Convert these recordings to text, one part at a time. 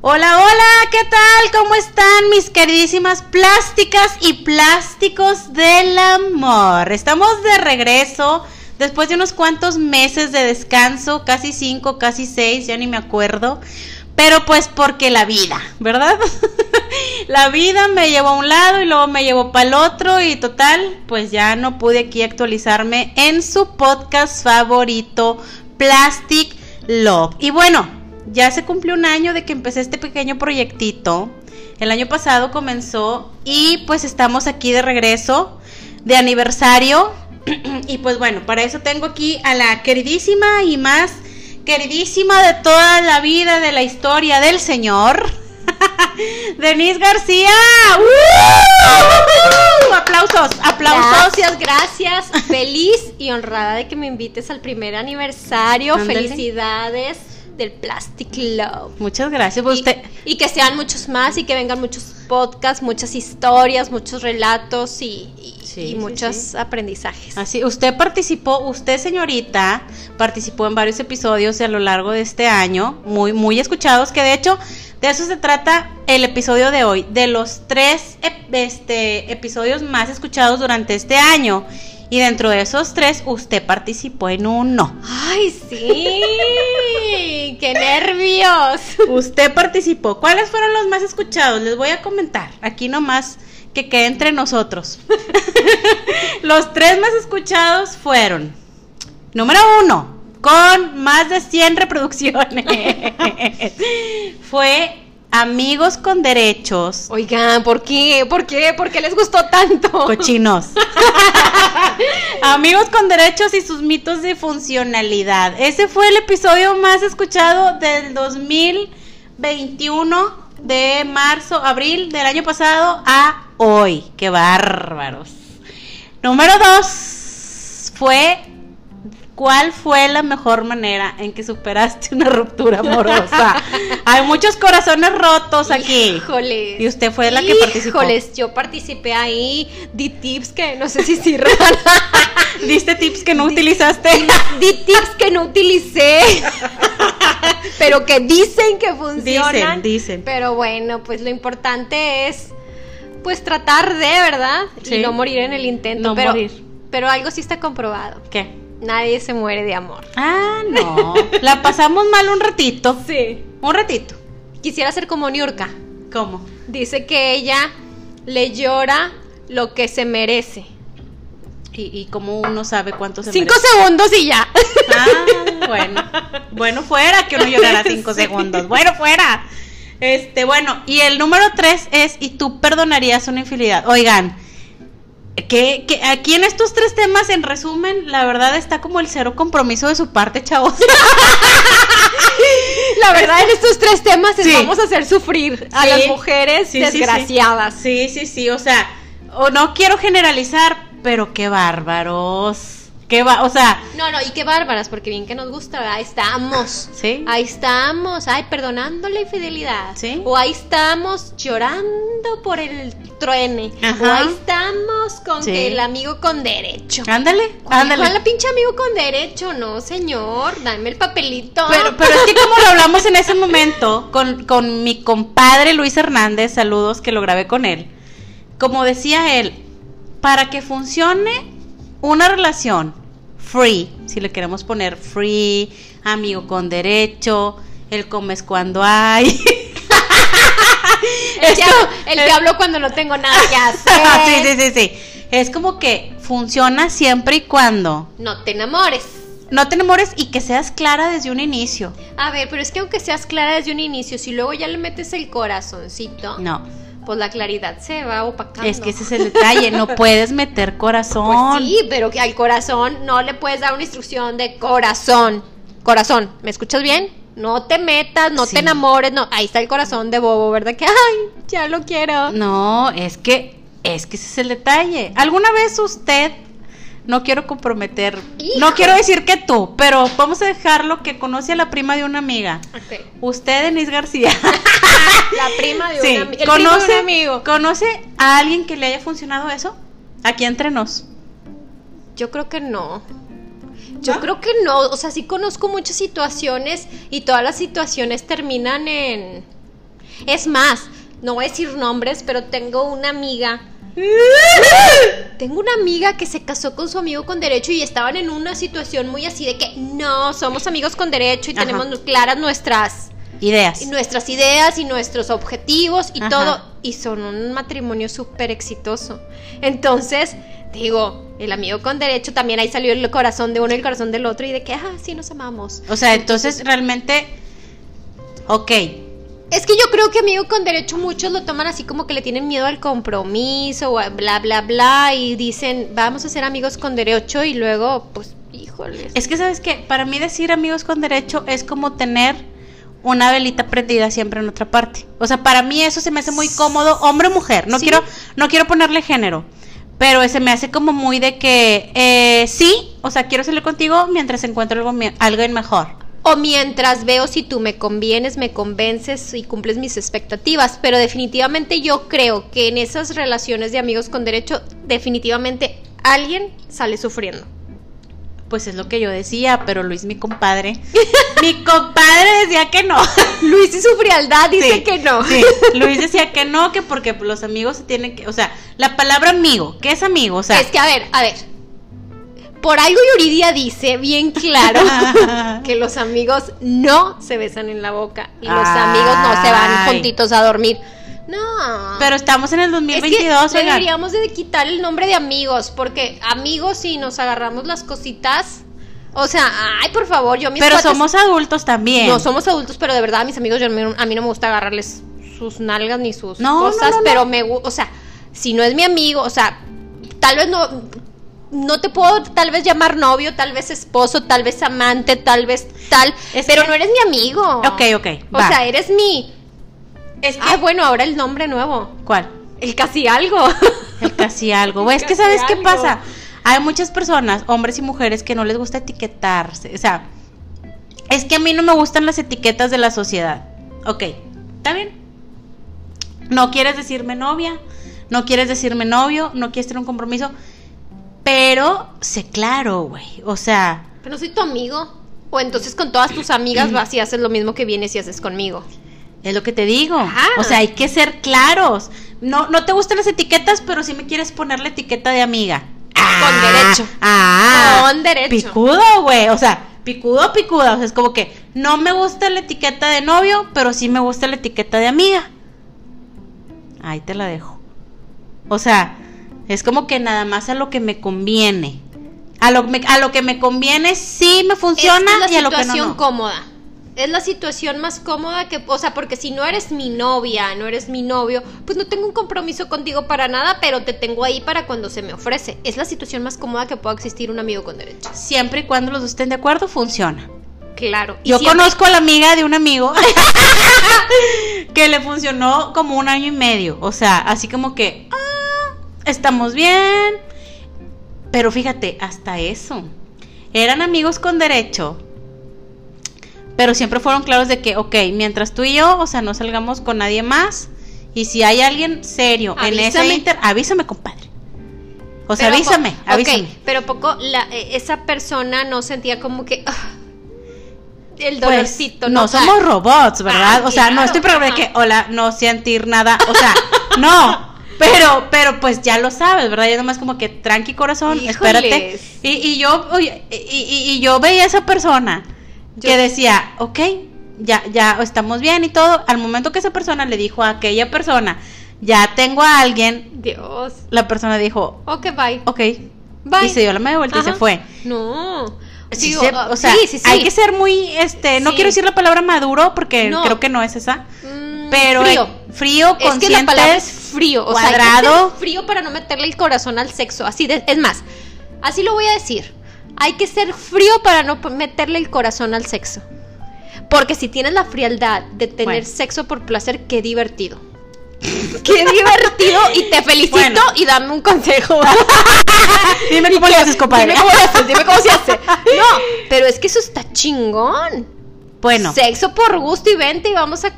Hola, hola, ¿qué tal? ¿Cómo están mis queridísimas plásticas y plásticos del amor? Estamos de regreso después de unos cuantos meses de descanso, casi cinco, casi seis, ya ni me acuerdo. Pero pues porque la vida, ¿verdad? la vida me llevó a un lado y luego me llevó para el otro y total, pues ya no pude aquí actualizarme en su podcast favorito, Plastic Love. Y bueno, ya se cumplió un año de que empecé este pequeño proyectito. El año pasado comenzó y pues estamos aquí de regreso, de aniversario. y pues bueno, para eso tengo aquí a la queridísima y más queridísima de toda la vida, de la historia del Señor. Denise García. Aplausos, aplausos. Gracias, gracias. Feliz y honrada de que me invites al primer aniversario. Felicidades del Plastic Love. Muchas gracias. Pues usted... y, que sean muchos más y que vengan muchos podcasts, muchas historias, muchos relatos y, muchos aprendizajes. Así, usted participó, usted señorita, participó en varios episodios a lo largo de este año, muy, muy escuchados, que de hecho de eso se trata el episodio de hoy, de los tres este, episodios más escuchados durante este año. Y dentro de esos tres, usted participó en uno. ¡Ay, sí! ¡Qué nervios! Usted participó. ¿Cuáles fueron los más escuchados? Les voy a comentar. Aquí nomás que quede entre nosotros. los tres más escuchados fueron. Número uno, con más de 100 reproducciones. Fue Amigos con derechos. Oigan, ¿por qué? ¿Por qué? ¿Por qué les gustó tanto? Cochinos. Amigos con derechos y sus mitos de funcionalidad. Ese fue el episodio más escuchado del 2021, de marzo, abril del año pasado a hoy. ¡Qué bárbaros! Número dos fue ¿Cuál fue la mejor manera en que superaste una ruptura amorosa? Hay muchos corazones rotos aquí. Híjoles. Y usted fue la que participó. Híjoles, yo participé ahí, di tips que no sé si sirven. ¿Diste tips que no utilizaste? Di, tips que no utilicé. pero que dicen que funcionan. Dicen, dicen. Pero bueno, pues lo importante es pues tratar de, ¿verdad? Y no morir en el intento. No pero, morir. Pero algo sí está comprobado. ¿Qué? Nadie se muere de amor. Ah, no. La pasamos mal un ratito. Sí. Un ratito. Quisiera ser como Niurka. ¿Cómo? Dice que ella le llora lo que se merece. ¿Y, y cómo uno sabe cuánto se cinco segundos y ya. Ah, bueno. Bueno, fuera que uno llorara cinco segundos. Bueno, fuera. Este, bueno, y el número tres es, ¿y tú perdonarías una infidelidad? Oigan, que, aquí en estos tres temas, en resumen, la verdad está como el cero compromiso de su parte, chavos. la verdad, en estos tres temas vamos a hacer sufrir a las mujeres desgraciadas. Sí, sí, sí, o sea, o no quiero generalizar, pero qué bárbaros. Qué va, o sea. No, no, y qué bárbaras, porque bien que nos gusta, ahí estamos. Sí. Ahí estamos, ay, perdonando la infidelidad. Sí. O ahí estamos llorando por el truene. O ahí estamos con el amigo con derecho. Ándale, ándale. la pinche amigo con derecho? No, señor, dame el papelito. Pero, pero es que como lo hablamos en ese momento con, con mi compadre Luis Hernández, saludos que lo grabé con él. Como decía él, para que funcione una relación free, si le queremos poner free, amigo con derecho, el comes cuando hay. el, que, hablo cuando no tengo nada que hacer. sí, sí, sí, sí. Es como que funciona siempre y cuando. No te enamores. No te enamores y que seas clara desde un inicio. A ver, pero es que aunque seas clara desde un inicio, si luego ya le metes el corazoncito. No pues la claridad se va opacando. Es que ese es el detalle, no puedes meter corazón. Pues sí, pero que al corazón no le puedes dar una instrucción de corazón. Corazón, ¿me escuchas bien? No te metas, no te enamores, no. Ahí está el corazón de bobo, ¿verdad? Que, ay, ya lo quiero. No, es que, es que ese es el detalle. ¿Alguna vez usted no quiero comprometer. No quiero decir que tú, pero vamos a dejarlo que conoce a la prima de una amiga. Usted, Denise García. la prima de, sí. una, el ¿Conoce, primo de un amigo. ¿Conoce a alguien que le haya funcionado eso? Aquí entre nos. Yo creo que no. Yo ¿No? creo que no. O sea, sí conozco muchas situaciones y todas las situaciones terminan en. Es más, no voy a decir nombres, pero tengo una amiga. Tengo una amiga que se casó con su amigo con derecho y estaban en una situación muy así de que no, somos amigos con derecho y Ajá. tenemos claras nuestras Ideas. y nuestras ideas y nuestros objetivos y Ajá. todo. Y son un matrimonio súper exitoso. Entonces, digo, el amigo con derecho también ahí salió el corazón de uno y el corazón del otro y de que, ah, sí nos amamos. O sea, entonces realmente. Ok. Es que yo creo que amigo con derecho muchos lo toman así como que le tienen miedo al compromiso o bla, bla, bla y dicen, vamos a ser amigos con derecho y luego, pues, híjole. Es que, ¿sabes qué? Para mí decir amigos con derecho es como tener una velita prendida siempre en otra parte. O sea, para mí eso se me hace muy cómodo, hombre o mujer. No Sí. quiero, no quiero ponerle género. Pero se me hace como muy de que eh, sí, o sea, quiero salir contigo mientras encuentro algo, algo mejor. O mientras veo si tú me convienes, me convences y cumples mis expectativas. Pero definitivamente yo creo que en esas relaciones de amigos con derecho, definitivamente alguien sale sufriendo. Pues es lo que yo decía, pero Luis, mi compadre, mi compadre decía que no. Luis y su frialdad dice Sí, que no. sí. Luis decía que no, que porque los amigos se tienen que, o sea, la palabra amigo, ¿qué es amigo? O sea, es que, a ver, a ver. Por algo Yuridia dice bien claro que los amigos no se besan en la boca y los Ay. amigos no se van juntitos a dormir. No. pero estamos en el Es 2022, que oigan. deberíamos de quitar el nombre de amigos, porque amigos si nos agarramos las cositas, o sea, ay, por favor, yo mis Pero cuates- somos adultos también. no somos adultos, pero de verdad a mis amigos yo, a mí no me gusta agarrarles sus nalgas ni sus No, cosas, no, no. pero me gu- o sea, si no es mi amigo, o sea, tal vez no no te puedo tal vez llamar novio, tal vez esposo, tal vez amante, tal vez tal, Es pero que- no eres mi amigo. Ok, ok, O va. sea, eres mi es que Ah, bueno, ahora el nombre nuevo. ¿cuál? El casi algo. El casi algo. Güey, es que sabes qué pasa. Hay muchas personas, hombres y mujeres, que no les gusta etiquetarse. O sea, es que a mí no me gustan las etiquetas de la sociedad. Ok, está bien. No quieres decirme novia, no quieres decirme novio, no quieres tener un compromiso. Pero sé claro, güey. O sea, Pero no soy tu amigo. O entonces con todas tus amigas vas y haces lo mismo que vienes y haces conmigo. es lo que te digo. Ajá. O sea, hay que ser claros. No, no te gustan las etiquetas, pero sí me quieres poner la etiqueta de amiga. Con derecho. Ah, Con derecho. Picudo, güey. O sea, picudo, picuda. O sea, es como que no me gusta la etiqueta de novio, pero sí me gusta la etiqueta de amiga. Ahí te la dejo. O sea, es como que nada más a lo que me conviene. A lo, me- a lo que me conviene sí me funciona es y a lo que no, situación no. cómoda. Es la situación más cómoda que, o sea, porque si no eres mi novia, no eres mi novio, pues no tengo un compromiso contigo para nada, pero te tengo ahí para cuando se me ofrece. Es la situación más cómoda que pueda existir un amigo con derecho. Siempre y cuando los dos estén de acuerdo, funciona. Claro. Yo siempre- conozco a la amiga de un amigo que le funcionó como un año y medio. O sea, así como que ah, estamos bien. Pero fíjate, hasta eso. Eran amigos con derecho. Pero siempre fueron claros de que, ok, mientras tú y yo, o sea, no salgamos con nadie más. Y si hay alguien serio en ese inter, avísame, compadre. O sea, Pero avísame, avísame. pero poco la, eh, esa persona no sentía como que ah, el Pues, dolorcito. no O sea, somos robots, ¿verdad? Ah, o sea, no estoy ajá. que, hola, no sentir nada. O sea, no. Pero, pero pues ya lo sabes, ¿verdad? Ya nomás como que tranqui corazón, Híjoles. espérate. Y, y yo, oye, y, y- y yo veía a esa persona Yo- que decía, ok, ya, ya estamos bien y todo. Al momento que esa persona le dijo a aquella persona, ya tengo a alguien, Dios. la persona dijo, Ok, bye. ok. Bye. Y se dio la media vuelta y se fue. No. Sí Digo, se- ah, o sea, sí, sí, hay que ser muy, este, no quiero decir la palabra maduro porque No. creo que no es esa, Mm, pero frío. Frío, Es que la palabra es frío, o sea, hay que cuadrado. ser frío para no meterle el corazón al sexo. Así de, es más, así lo voy a decir. Hay que ser frío para no meterle el corazón al sexo. Porque si tienes la frialdad de tener Bueno. sexo por placer, qué divertido. Qué divertido y te felicito Bueno. y dame un consejo. Dime cómo le haces, compadre. Dime cómo le haces, dime cómo se hace. No, pero es que eso está chingón. Bueno, Sexo por gusto y vente y vamos a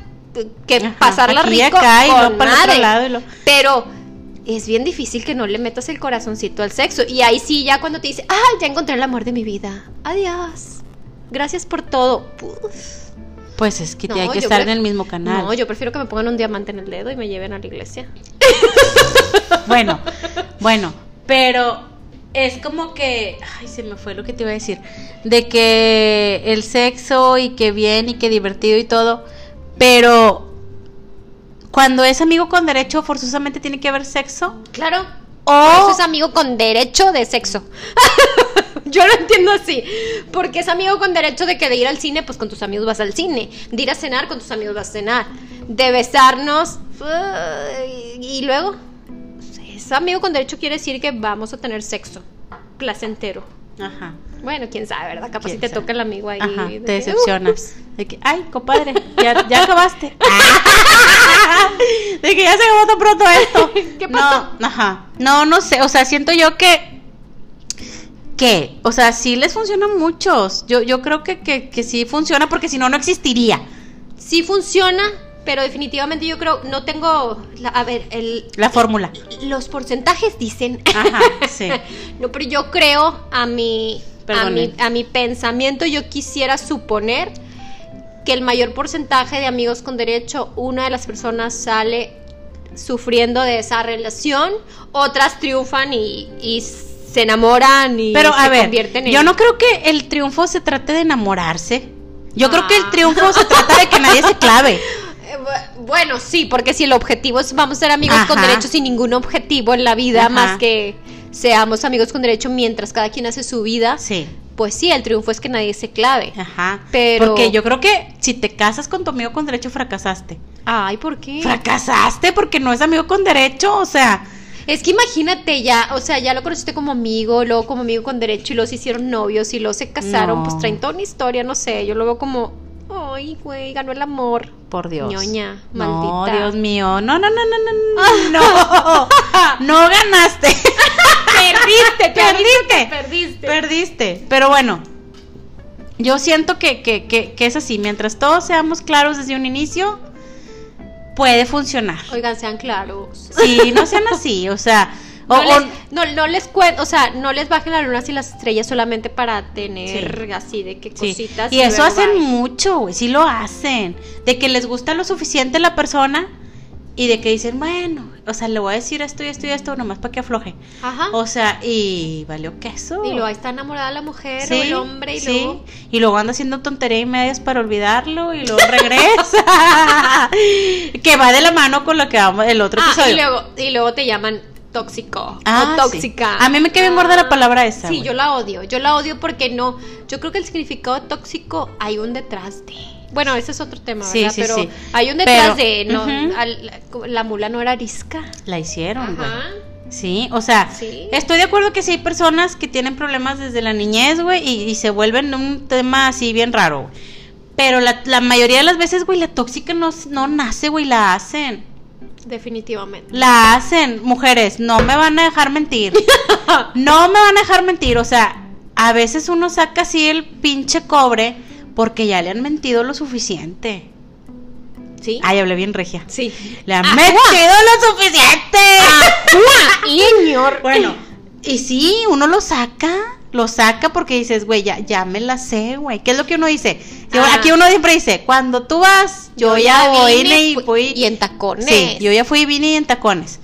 que Ajá, pasarla aquí rico acá y con luego para el otro madre. lado y lo- Pero es bien difícil que no le metas el corazoncito al sexo. Y ahí sí, ya cuando te dice, ah, ya encontré el amor de mi vida. Adiós. Gracias por todo. Puf. pues es que No, hay que estar en el mismo canal. No, yo prefiero que me pongan un diamante en el dedo y me lleven a la iglesia. Bueno, bueno, pero es como que, ay, se me fue lo que te iba a decir, de que el sexo y que bien y que divertido y todo, pero cuando es amigo con derecho forzosamente tiene que haber sexo Claro. o Eso es amigo con derecho de sexo. Yo lo entiendo así. Porque es amigo con derecho de que de ir al cine, pues con tus amigos vas al cine. De ir a cenar, con tus amigos vas a cenar. De besarnos. uh, y luego. Es amigo con derecho quiere decir que vamos a tener sexo. Placentero. Ajá. Bueno, quién sabe, ¿verdad? Capaz si ¿Quién te sabe? toca el amigo ahí. Ajá, de te decepcionas. Que, ay, compadre, ya, ya acabaste. de que ya se acabó tan pronto esto. ¿Qué pasó? No, ajá. No, no sé. O sea, siento yo que. que, o sea, sí les funcionan muchos. Yo, yo creo que, que, que sí funciona porque si no, no existiría Sí funciona, pero definitivamente yo creo, no tengo, la- a ver, el, la fórmula. los porcentajes dicen. Ajá, sí. No, pero yo creo a mi, a mi, a mi pensamiento, yo quisiera suponer que el mayor porcentaje de amigos con derecho, una de las personas sale sufriendo de esa relación, otras triunfan y, y se enamoran y Pero se a ver, convierten en... yo no creo que el triunfo se trate de enamorarse. Yo creo que el Ah. triunfo se trata de que nadie se clave. Eh, bu- Bueno, sí, porque si el objetivo es vamos a ser amigos con Ajá. derecho sin ningún objetivo en la vida, Ajá. más que seamos amigos con derecho mientras cada quien hace su vida, Sí. pues sí, el triunfo es que nadie se clave. Ajá. Pero- Porque yo creo que si te casas con tu amigo con derecho, fracasaste. Ay, ¿por qué? Fracasaste porque no es amigo con derecho, o sea. Es que imagínate ya, o sea, ya lo conociste como amigo, luego como amigo con derecho y luego se hicieron novios y luego se casaron, No. pues traen toda una historia, no sé, yo lo veo como, ay, güey, ganó el amor. Por Dios. Ñoña, No, maldita. Dios mío. No, no, no, no, no. No. No ganaste. Perdiste, Perdiste. perdiste. Perdiste. Pero bueno. Yo siento que, que, que, que es así. Mientras todos seamos claros desde un inicio, puede funcionar. Oigan, sean claros. Sí, no sean así. O sea. O- No o- les, no, no les cuen- o sea, no les bajen las lunas y las estrellas solamente para tener así de que Sí, cositas. Y eso hacen mucho, güey, sí lo hacen. De que les gusta lo suficiente la persona y de que dicen, bueno, o sea, le voy a decir esto y esto y esto nomás para que afloje. Ajá. O sea, y valió queso. y luego está enamorada la mujer Sí, o el hombre y sí. luego. Y luego anda haciendo tontería y medias para olvidarlo y luego regresa. que va de la mano con lo que vamos el otro Ah, episodio. y luego, y luego te llaman tóxico Ah, o sí. tóxica. A mí me queda bien gorda la palabra esa, Sí, yo la odio. Yo la odio porque no. Yo creo que el significado tóxico hay un detrás de. Bueno, ese es otro tema, Sí, ¿verdad? sí, Pero sí. hay un detrás Pero, de. No, al- la mula no era arisca. La hicieron, güey. Sí, o sea, Sí. estoy de acuerdo que sí hay personas que tienen problemas desde la niñez, güey, y, y se vuelven un tema así bien raro. Pero la, la mayoría de las veces, güey, la tóxica no, no nace, güey, la hacen. Definitivamente. La hacen, mujeres, no me van a dejar mentir. No me van a dejar mentir, o sea, a veces uno saca así el pinche cobre porque ya le han mentido lo suficiente. Sí. Ay, hablé bien regia. Sí. Le han metido lo suficiente. ¡Ajua! Y señor. Bueno, y sí, uno lo saca, lo saca porque dices, güey, ya, ya me la sé, güey. ¿Qué es lo que uno dice? Yo- Ah. Aquí uno siempre dice, cuando tú vas, yo, ya voy vine y fui. Y en tacones. Sí, yo ya fui y vine y en tacones.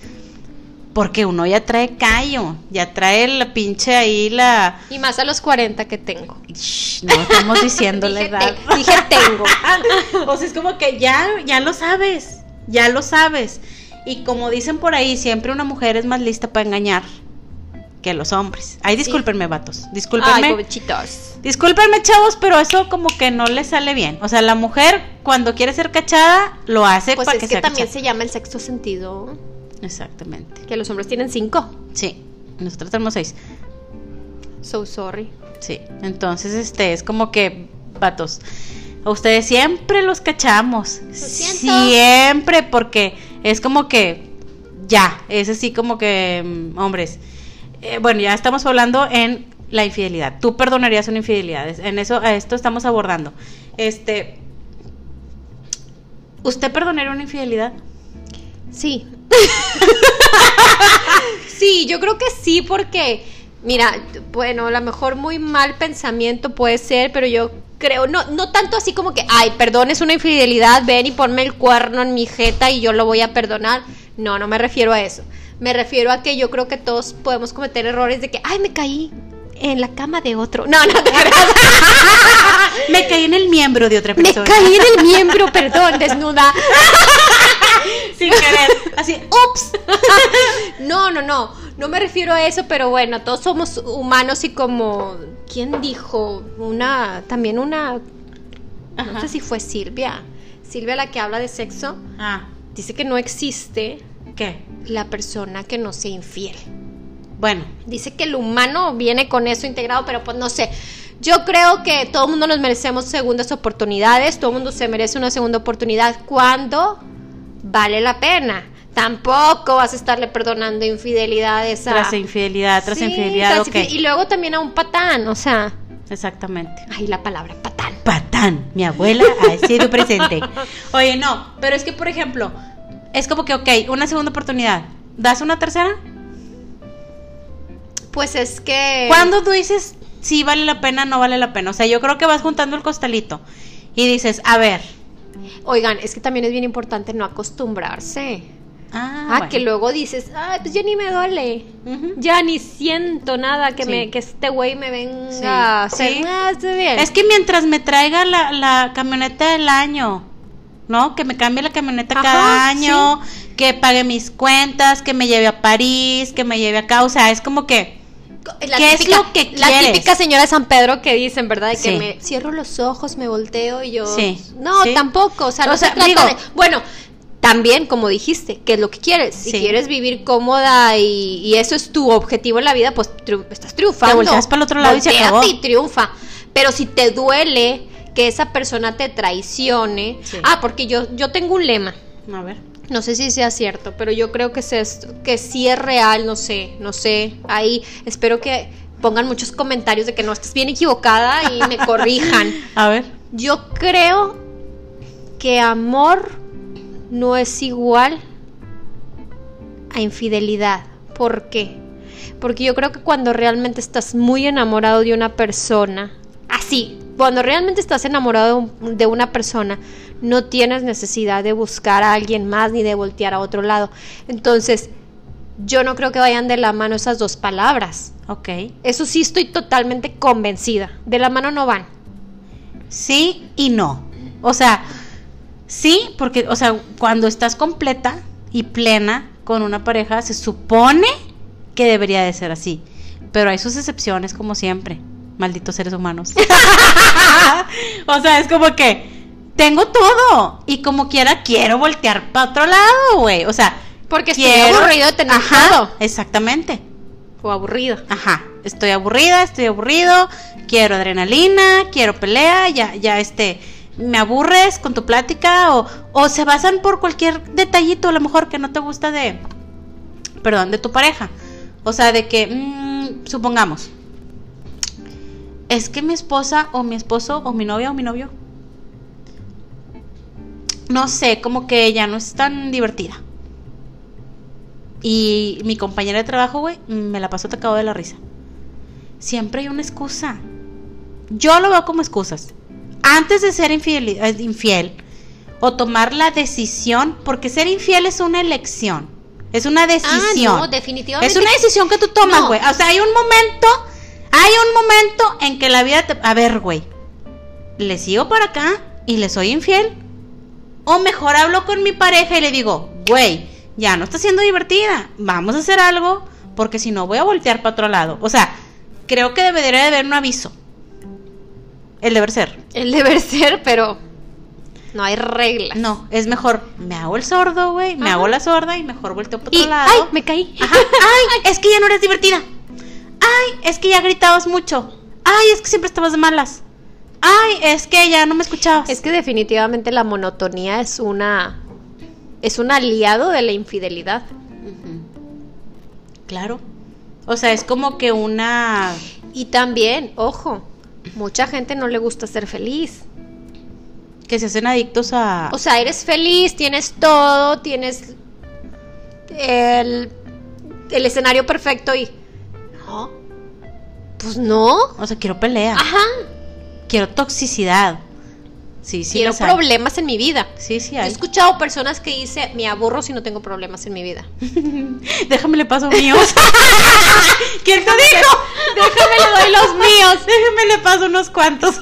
Porque uno ya trae callo, ya trae la pinche ahí la... Y más a los 40 que tengo. Shh, no estamos diciendo la edad. te- dije tengo. o sea, es como que ya, ya lo sabes, ya lo sabes. Y como dicen por ahí, siempre una mujer es más lista para engañar que los hombres. Ay, discúlpenme, vatos. Discúlpenme. Ay. Discúlpenme, chavos, pero eso como que no le sale bien. O sea, la mujer cuando quiere ser cachada, lo hace Pues para es que, que, sea también cachada. se llama el sexto sentido. Exactamente. Que los hombres tienen cinco. Sí, nosotros tenemos seis. So sorry. Sí, entonces este es como que, vatos, a ustedes siempre los cachamos. siento. Siempre, porque es como que ya, es así como que, mm, hombres, eh, bueno, ya estamos hablando en la infidelidad. Tú perdonarías una infidelidad, en eso, a esto estamos abordando. Este, ¿usted perdonaría una infidelidad? Sí. sí, yo creo que sí, porque, mira, bueno, a lo mejor muy mal pensamiento puede ser, pero yo creo, no, no tanto así como que, ay, perdón, es una infidelidad, ven y ponme el cuerno en mi jeta y yo lo voy a perdonar. No, no me refiero a eso. Me refiero a que yo creo que todos podemos cometer errores de que, ay, me caí en la cama de otro. No, no, te. Me caí en el miembro de otra me persona. caí en el miembro, perdón, desnuda. sin querer. Así, ups. No, no, no. No me refiero a eso, pero bueno, todos somos humanos y como. ¿Quién dijo? Una. También una. No sé si fue Silvia. Silvia, la que habla de sexo, Ah, dice que no existe ¿qué? la persona que no sea infiel. Bueno, Dice que el humano viene con eso integrado, pero pues no sé. Yo creo que todo el mundo nos merecemos segundas oportunidades, todo el mundo se merece una segunda oportunidad cuando vale la pena. Tampoco vas a estarle perdonando infidelidades a... tras infidelidad, tras Sí, infidelidad, tras Y luego también a un patán, o sea... Exactamente. Ay, la palabra patán. Patán, mi abuela ha sido presente. Oye, no, pero es que, por ejemplo, es como que, ok, una segunda oportunidad. ¿Das una tercera? Pues es que... ¿Cuándo tú dices si vale la pena no vale la pena? O sea, yo creo que vas juntando el costalito y dices, a ver. Oigan, es que también es bien importante no acostumbrarse. Ah, Ah, bueno. que luego dices, ay, pues ya ni me duele. Ya ni siento nada que Sí. me que este güey me venga Sí. a hacer. Sí. Ah, bien. Es que mientras me traiga la, la camioneta del año, ¿no? Que me cambie la camioneta Ajá, cada año, que pague mis cuentas, que me lleve a París, que me lleve acá. O sea, es como que. La ¿qué es lo que La quieres? típica señora de San Pedro que dicen, ¿verdad? De que Sí. me cierro los ojos, me volteo y yo. Sí. No, tampoco. O sea, O no sea, se trata digo- de- Bueno. También, como dijiste, ¿qué es lo que quieres? Si Sí. quieres vivir cómoda y, y eso es tu objetivo en la vida, pues triu- estás triunfando. Te volteas para el otro lado y se acabó. y triunfa. Pero si te duele que esa persona te traicione. Sí. Ah, porque yo, yo tengo un lema. A ver. No sé si sea cierto, pero yo creo que, es, que sí es real, no sé, no sé. Ahí espero que pongan muchos comentarios de que no estás bien equivocada y me corrijan. A ver. Yo creo que amor no es igual a infidelidad. ¿Por qué? Porque yo creo que cuando realmente estás muy enamorado de una persona, así, cuando realmente estás enamorado de un- de una persona, no tienes necesidad de buscar a alguien más ni de voltear a otro lado. Entonces, yo no creo que vayan de la mano esas dos palabras. Ok. Eso sí estoy totalmente convencida. De la mano no van. Sí y no. O sea, sí, porque, o sea, cuando estás completa y plena con una pareja, se supone que debería de ser así. Pero hay sus excepciones, como siempre. Malditos seres humanos. o sea, es como que tengo todo. Y como quiera, quiero voltear para otro lado, güey. O sea, Porque estoy quiero- aburrido de tener Ajá, todo. Exactamente. O aburrido. Ajá, estoy aburrida, estoy aburrido, quiero adrenalina, quiero pelea, ya, ya este, me aburres con tu plática o, o se basan por cualquier detallito a lo mejor que no te gusta de, perdón, de tu pareja. O sea, de que, mm, supongamos, es que mi esposa o mi esposo o mi novia o mi novio, no sé, como que ella no es tan divertida. Y mi compañera de trabajo, güey, me la pasó tocado de la risa. Siempre hay una excusa. Yo lo veo como excusas. Antes de ser infideli- eh, infiel o tomar la decisión, porque ser infiel es una elección. Es una decisión. Ah, no, definitivamente. Es una decisión que tú tomas, No. güey. O sea, hay un momento, hay un momento en que la vida te... A ver, güey, ¿le sigo para acá y le soy infiel? O mejor hablo con mi pareja y le digo, güey, ya no está siendo divertida, vamos a hacer algo, porque si no voy a voltear para otro lado. O sea, creo que debería de haber un aviso. El deber ser. El deber ser, pero no hay reglas. No, es mejor, me hago el sordo, güey, me Ajá. hago la sorda y mejor volteo para otro Y, lado. ay, me caí. Ajá. Ay, es que ya no eres divertida. Ay, es que ya gritabas mucho. Ay, es que siempre estabas de malas. Ay, es que ya no me escuchabas. Es que definitivamente la monotonía es una es un aliado de la infidelidad. Claro. O sea, es como que una... Y también, ojo, mucha gente no le gusta ser feliz. que se hacen adictos a... O sea, eres feliz, tienes todo, tienes el, el escenario perfecto y... No. Pues no. O sea, quiero pelea. Ajá. Quiero toxicidad. Sí, sí. Quiero problemas en mi vida. Sí, sí He hay. escuchado personas que dicen, me aburro si no tengo problemas en mi vida. Déjame le paso míos. ¿Quién te dijo? Déjame le doy los míos. Déjame le paso unos cuantos.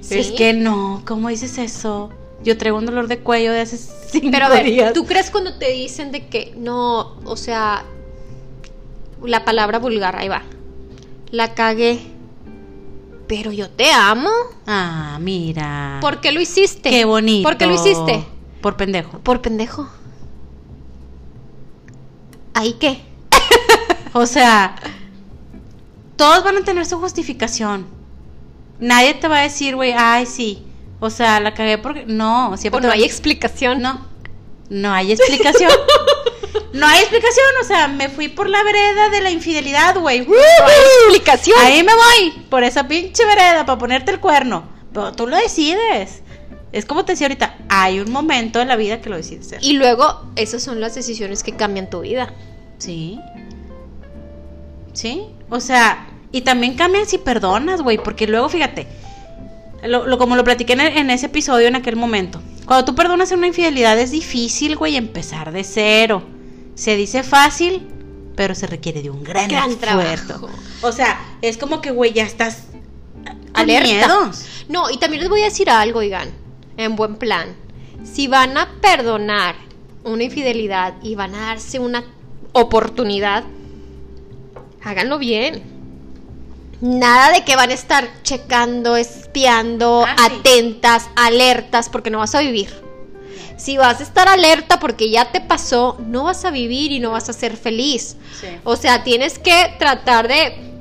Sí. Es que no, ¿cómo dices eso? Yo traigo un dolor de cuello de hace cinco Pero a ver, días. ¿tú crees cuando te dicen de que no, o sea, la palabra vulgar, ahí va, la cagué, pero yo te amo? Ah, mira. ¿Por qué lo hiciste? Qué bonito. ¿Por qué lo hiciste? Por pendejo. Por pendejo. ¿Ahí qué? O sea, todos van a tener su justificación. Nadie te va a decir, güey, ay, sí. O sea, la cagué porque. No, siempre ¿O te no hay explicación? No, no hay explicación. no hay explicación, o sea, me fui por la vereda de la infidelidad, güey. No hay explicación. Ahí me voy, por esa pinche vereda, para ponerte el cuerno. Pero tú lo decides. Es como te decía ahorita, hay un momento en la vida que lo decides ser. Y luego, esas son las decisiones que cambian tu vida. Sí. Sí. O sea, y también cambian si perdonas, güey, porque luego, fíjate, lo, lo- como lo platiqué en, el- en ese episodio en aquel momento, cuando tú perdonas una infidelidad es difícil, güey, empezar de cero. Se dice fácil, pero se requiere de un gran, Gran esfuerzo. trabajo. O sea, es como que, güey, ya estás Alerta. miedos. No, y también les voy a decir algo, oigan, en buen plan. Si van a perdonar una infidelidad y van a darse una oportunidad, háganlo bien. Nada de que van a estar checando, espiando, Ah, sí. atentas, alertas, porque no vas a vivir. Si vas a estar alerta porque ya te pasó, no vas a vivir y no vas a ser feliz. Sí. O sea, tienes que tratar de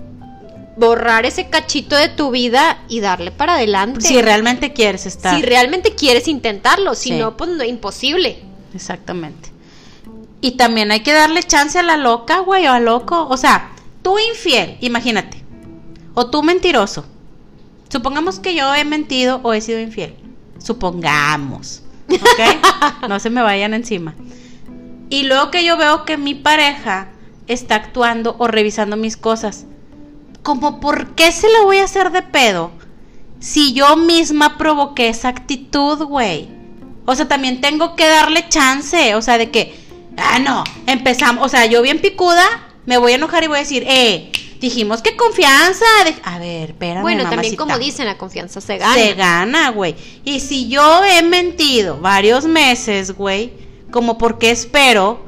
borrar ese cachito de tu vida y darle para adelante. Si realmente quieres estar. Si realmente quieres intentarlo, si Sí. no, pues no, imposible. Exactamente. Y también hay que darle chance a la loca, güey, o al loco. O sea, tú infiel, imagínate. O tú mentiroso. Supongamos que yo he mentido o he sido infiel. Supongamos. ¿Ok? no se me vayan encima. Y luego que yo veo que mi pareja está actuando o revisando mis cosas. Como, ¿por qué se la voy a hacer de pedo? Si yo misma provoqué esa actitud, güey. O sea, también tengo que darle chance. O sea, de que, ah, no, empezamos. O sea, yo bien picuda, me voy a enojar y voy a decir, eh, dijimos que confianza. de- A ver, espérame. bueno, también como dicen, la confianza se gana. Se gana, güey. Y si yo he mentido varios meses, güey, como porque espero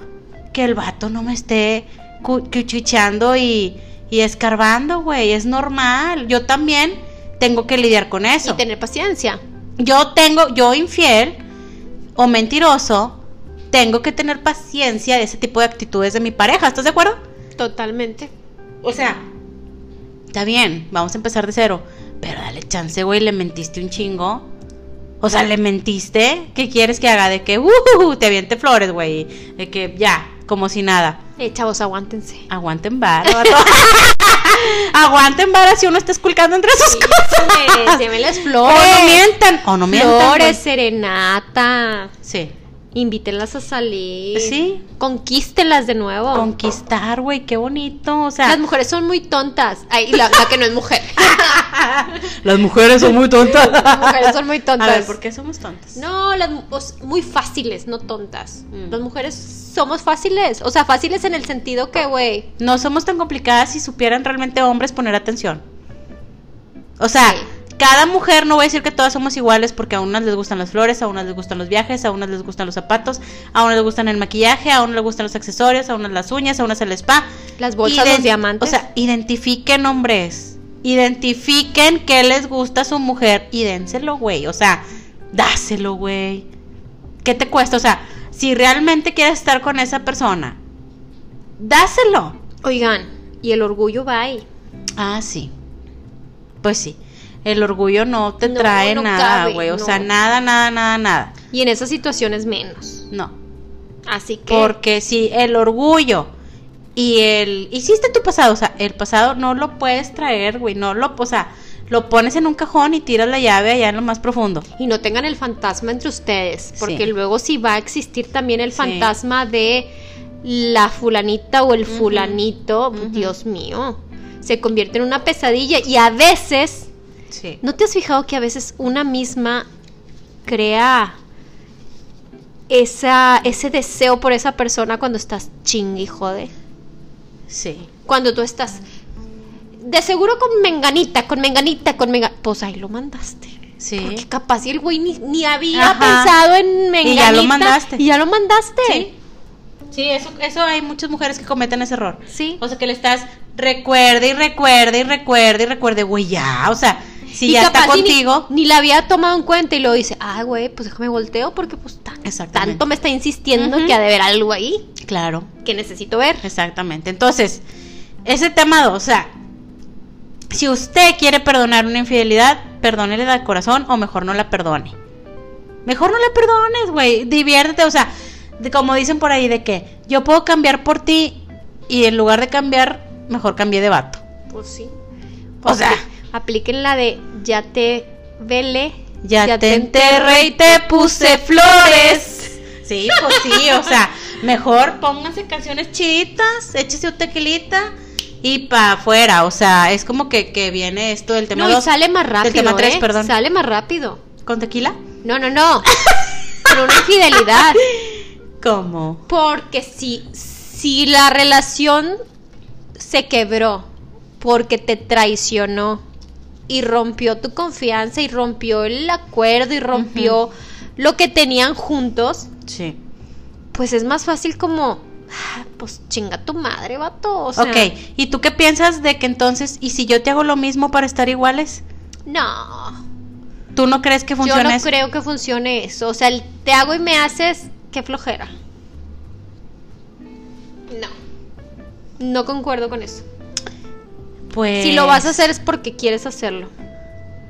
que el vato no me esté cu- cuchicheando y, y escarbando, güey. Es normal. Yo también tengo que lidiar con y eso. tener paciencia. Yo tengo, yo infiel o mentiroso, tengo que tener paciencia de ese tipo de actitudes de mi pareja. ¿Estás de acuerdo? Totalmente. O sea, está bien, vamos a empezar de cero. Pero dale chance, güey, le mentiste un chingo. O sea, le mentiste. ¿Qué quieres que haga? De que, uh, te aviente flores, güey. De que ya, como si nada. Eh, chavos, aguántense. Aguanten vato. Aguanten vara si uno está esculcando entre sus cosas. Llévenles O flores. no mientan, o no mientan. Flores, serenata. Sí. Invítenlas a salir. Sí. Conquístenlas de nuevo. Conquistar, güey, qué bonito. O sea, Las mujeres son muy tontas. Ay, la, la que no es mujer. las mujeres son muy tontas. Las mujeres son muy tontas. A ver, ¿por qué somos tontas? No, las mu- muy fáciles, no tontas. Mm. Las mujeres somos fáciles. O sea, fáciles en el sentido que, güey. No somos tan complicadas si supieran realmente hombres poner atención. O sea, Sí. Cada mujer, no voy a decir que todas somos iguales porque a unas les gustan las flores, a unas les gustan los viajes, a unas les gustan los zapatos, a unas les gustan el maquillaje, a unas les gustan los accesorios, a unas las uñas, a unas el spa. Las bolsas, los diamantes. O sea, identifiquen hombres. Identifiquen qué les gusta a su mujer y dénselo, güey. O sea, dáselo, güey. ¿Qué te cuesta? O sea, si realmente quieres estar con esa persona, dáselo. Oigan, y el orgullo va ahí. Ah, sí. Pues sí. El orgullo no te No, trae no nada, güey. O no. sea, nada, nada, nada, nada. Y en esas situaciones menos. No. Así que. Porque si el orgullo y el hiciste tu pasado, o sea, el pasado no lo puedes traer, güey, no lo, o sea, lo pones en un cajón y tiras la llave allá en lo más profundo. Y no tengan el fantasma entre ustedes, porque Sí. luego sí va a existir también el Sí. fantasma de la fulanita o el fulanito. Dios mío, se convierte en una pesadilla y a veces, Sí. ¿no te has fijado que a veces una misma crea esa, ese deseo por esa persona cuando estás chingue y jode? Sí. Cuando tú estás de seguro con menganita, con menganita, con menganita, pues ahí lo mandaste. Sí. Porque capaz y el güey ni, ni había Ajá. pensado en menganita. ya lo mandaste. Y ya lo mandaste. Sí. Sí, eso, eso hay muchas mujeres que cometen ese error. Sí. O sea, que le estás recuerde y recuerde y recuerde y recuerde, güey, ya, o sea, si Y ya está capaz y ni- contigo. Ni, la había tomado en cuenta y lo dice, ah, güey, pues déjame volteo porque pues tan- tanto me está insistiendo que ha de haber algo ahí Claro, que necesito ver. exactamente. Entonces, ese tema o sea, si usted quiere perdonar una infidelidad, perdónele de corazón o mejor no la perdone. Mejor no la perdones, güey, diviértete, o sea, de, como dicen por ahí de que yo puedo cambiar por ti y en lugar de cambiar, mejor cambié de vato. Pues sí. O sea, apliquen la de ya te vele. Ya, te enterré y te puse flores. Sí, pues sí, o sea, mejor pónganse canciones chiditas, échese un tequilita y pa' afuera. O sea, es como que, que viene esto del tema No, y 2. sale más rápido. tema tres, ¿eh? perdón. Sale más rápido. ¿Con tequila? No, no, no. Por una infidelidad. ¿Cómo? Porque si, si la relación se quebró porque te traicionó y rompió tu confianza y rompió el acuerdo y rompió lo que tenían juntos, Sí. pues es más fácil como, ah, pues chinga tu madre, vato. O sea, ok, ¿y tú qué piensas de que entonces, y si yo te hago lo mismo para estar iguales? No, ¿Tú no crees que yo funcione no eso? creo que funcione eso. O sea, el te hago y me haces, qué flojera. No. No concuerdo con eso. Pues... Si lo vas a hacer es porque quieres hacerlo.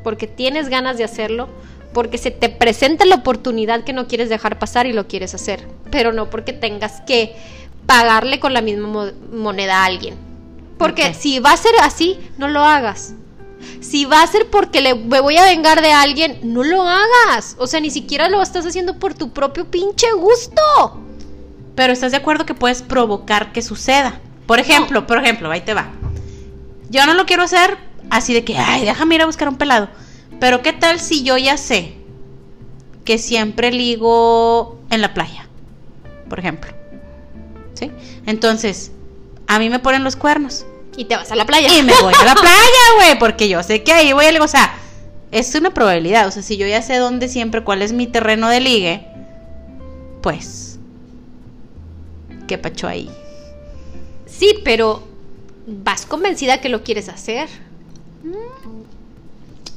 Porque tienes ganas de hacerlo. Porque se te presenta la oportunidad que no quieres dejar pasar y lo quieres hacer. Pero no porque tengas que pagarle con la misma mo- moneda a alguien. Porque si va a ser así, no lo hagas. Si va a ser porque le, me voy a vengar de alguien, no lo hagas. O sea, ni siquiera lo estás haciendo por tu propio pinche gusto. Pero estás de acuerdo que puedes provocar que suceda. Por ejemplo, por ejemplo, ahí te va. Yo no lo quiero hacer así de que, ay, déjame ir a buscar un pelado. Pero ¿qué tal si yo ya sé que siempre ligo en la playa? Por ejemplo. ¿Sí? Entonces, a mí me ponen los cuernos. Y te vas a la playa. Y me voy a la playa, güey, porque yo sé que ahí voy a ligar. O sea, es una probabilidad. O sea, si yo ya sé dónde siempre, cuál es mi terreno de ligue, pues, ¿qué pacho ahí? Sí, pero vas convencida que lo quieres hacer.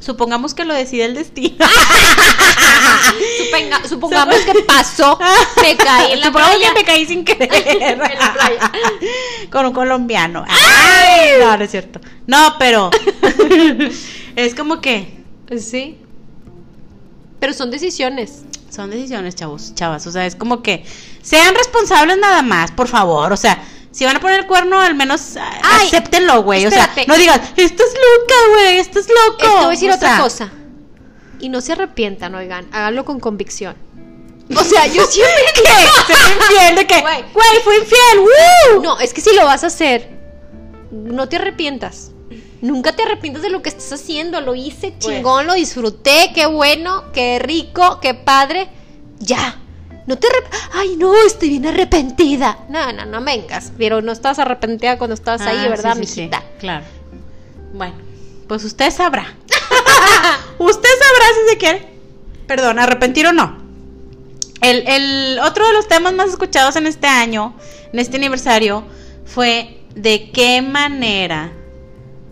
Supongamos que lo decide el destino. Supongamos que pasó, me caí en la Supongamos playa. que me caí sin querer. En la playa. Con un colombiano. Ay, no, no es cierto. No, pero es como que Sí. Pero son decisiones. Son decisiones, chavos, chavas. O sea, es como que sean responsables nada más, por favor. O sea, si van a poner el cuerno, al menos ah, Ay, acéptenlo, güey. O sea, no digan, estás loca, güey, estás loco. Eh, te voy a decir O otra sea, cosa. Y no se arrepientan, oigan, háganlo con convicción. O sea, yo siempre fue infiel de que, Güey. güey, fue infiel, ¡woo! No, es que si lo vas a hacer, no te arrepientas. Nunca te arrepientas de lo que estás haciendo. Lo hice Pues. chingón, lo disfruté, qué bueno, qué rico, qué padre. Ya. No te Ay, no, estoy bien arrepentida. No, no, no vengas. Pero no estabas arrepentida cuando estabas ahí, Ah, ¿verdad, sí, sí, claro. Bueno, pues usted sabrá. usted sabrá si se quiere. Perdón, arrepentir o no. El, el otro de los temas más escuchados en este año, en este aniversario, fue de qué manera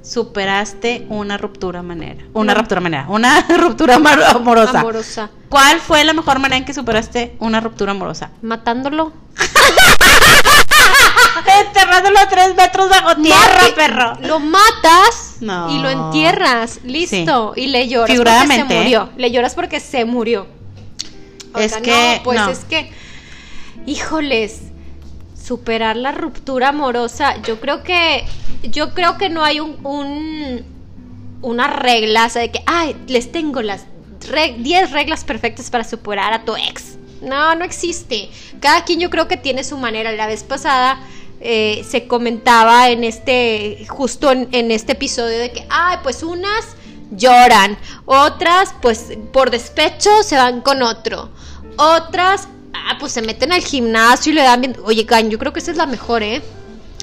superaste una ruptura manera. Una No. ruptura manera. Una ruptura amor- amorosa. Amorosa. ¿Cuál fue la mejor manera en que superaste una ruptura amorosa? Matándolo. Enterrándolo a tres metros bajo tierra, Mate- perro. Lo matas No. y lo entierras. Listo. Y le lloras porque se murió. Le lloras porque se murió. Es que, no, pues no. es que, híjoles, superar la ruptura amorosa, yo creo que, yo creo que no hay un, un una regla, de que, ay, les tengo las 10 reglas perfectas para superar a tu ex. No, no existe. Cada quien yo creo que tiene su manera. La vez pasada eh, se comentaba en este, justo en este episodio de que, ay, pues unas lloran, otras pues por despecho se van con otro, otras, ah, pues se meten al gimnasio y le dan bien, oye, Gan, yo creo que esa es la mejor, ¿eh?